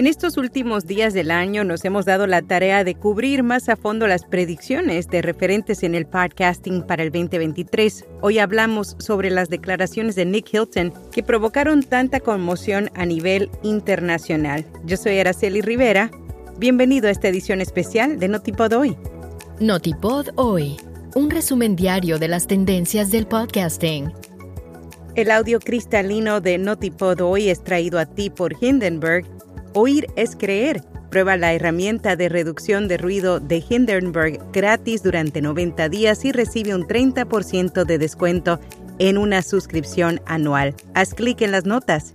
En estos últimos días del año nos hemos dado la tarea de cubrir más a fondo las predicciones de referentes en el podcasting para el 2023. Hoy hablamos sobre las declaraciones de Nick Hilton que provocaron tanta conmoción a nivel internacional. Yo soy Araceli Rivera. Bienvenido a esta edición especial de Notipod Hoy. Notipod Hoy, un resumen diario de las tendencias del podcasting. El audio cristalino de Notipod Hoy es traído a ti por Hindenburg Oír es creer. Prueba la herramienta de reducción de ruido de Hindenburg gratis durante 90 días y recibe un 30% de descuento en una suscripción anual. Haz clic en las notas.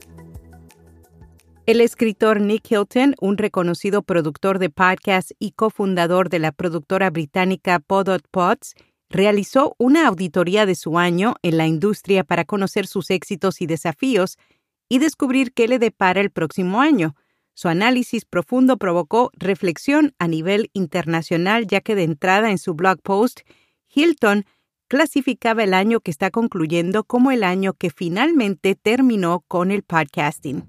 El escritor Nick Hilton, un reconocido productor de podcasts y cofundador de la productora británica Podot Pods, realizó una auditoría de su año en la industria para conocer sus éxitos y desafíos y descubrir qué le depara el próximo año. Su análisis profundo provocó reflexión a nivel internacional ya que de entrada en su blog post, Hilton clasificaba el año que está concluyendo como el año que finalmente terminó con el podcasting.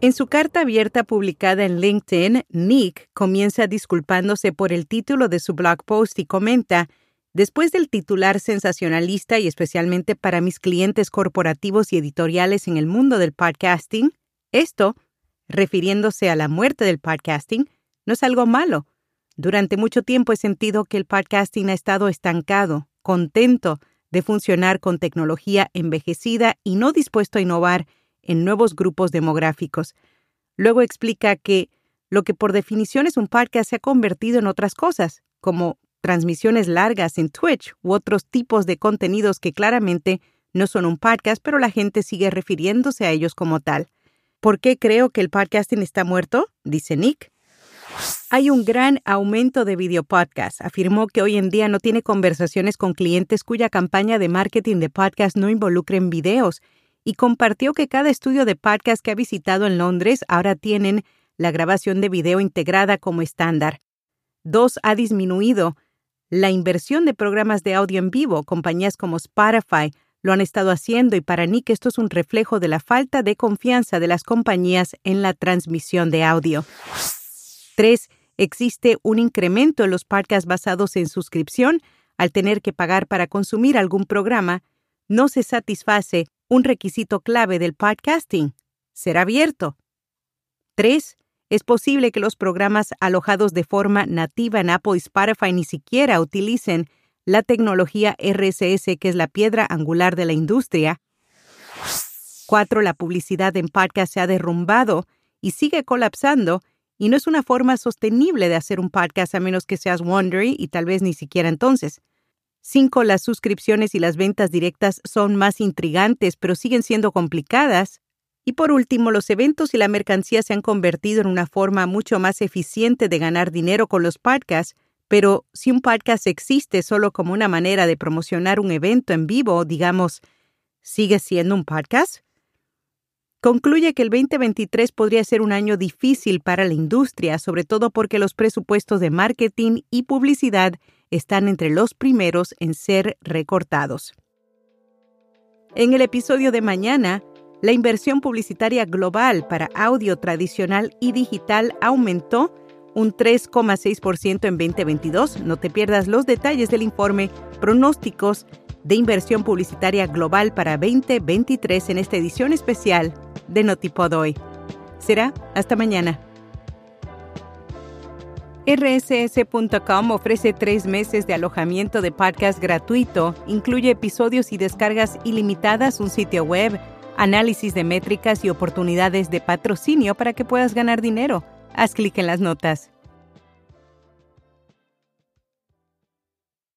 En su carta abierta publicada en LinkedIn, Nick comienza disculpándose por el título de su blog post y comenta, Después del titular sensacionalista y especialmente para mis clientes corporativos y editoriales en el mundo del podcasting, esto, refiriéndose a la muerte del podcasting, no es algo malo. Durante mucho tiempo he sentido que el podcasting ha estado estancado, contento de funcionar con tecnología envejecida y no dispuesto a innovar en nuevos grupos demográficos. Luego explica que lo que por definición es un podcast se ha convertido en otras cosas, como transmisiones largas en Twitch u otros tipos de contenidos que claramente no son un podcast, pero la gente sigue refiriéndose a ellos como tal. ¿Por qué creo que el podcasting está muerto? Dice Nick. Hay un gran aumento de videopodcasts. Afirmó que hoy en día no tiene conversaciones con clientes cuya campaña de marketing de podcast no involucren videos y compartió que cada estudio de podcast que ha visitado en Londres ahora tienen la grabación de video integrada como estándar. Dos, ha disminuido la inversión de programas de audio en vivo, compañías como Spotify lo han estado haciendo y para Nick esto es un reflejo de la falta de confianza de las compañías en la transmisión de audio. 3. Existe un incremento en los podcasts basados en suscripción. Al tener que pagar para consumir algún programa, no se satisface un requisito clave del podcasting, ser abierto. 3 es posible que los programas alojados de forma nativa en Apple y Spotify ni siquiera utilicen la tecnología RSS, que es la piedra angular de la industria. 4. La publicidad en podcast se ha derrumbado y sigue colapsando y no es una forma sostenible de hacer un podcast a menos que seas Wondery y tal vez ni siquiera entonces. 5. Las suscripciones y las ventas directas son más intrigantes, pero siguen siendo complicadas. Y por último, los eventos y la mercancía se han convertido en una forma mucho más eficiente de ganar dinero con los podcasts, pero si un podcast existe solo como una manera de promocionar un evento en vivo, digamos, ¿sigue siendo un podcast? Concluye que el 2023 podría ser un año difícil para la industria, sobre todo porque los presupuestos de marketing y publicidad están entre los primeros en ser recortados. En el episodio de mañana, la inversión publicitaria global para audio tradicional y digital aumentó un 3,6% en 2022. No te pierdas los detalles del informe Pronósticos de inversión publicitaria global para 2023 en esta edición especial de Notipod hoy. Será hasta mañana. RSS.com ofrece tres meses de alojamiento de podcast gratuito, incluye episodios y descargas ilimitadas, un sitio web, análisis de métricas y oportunidades de patrocinio para que puedas ganar dinero. Haz clic en las notas.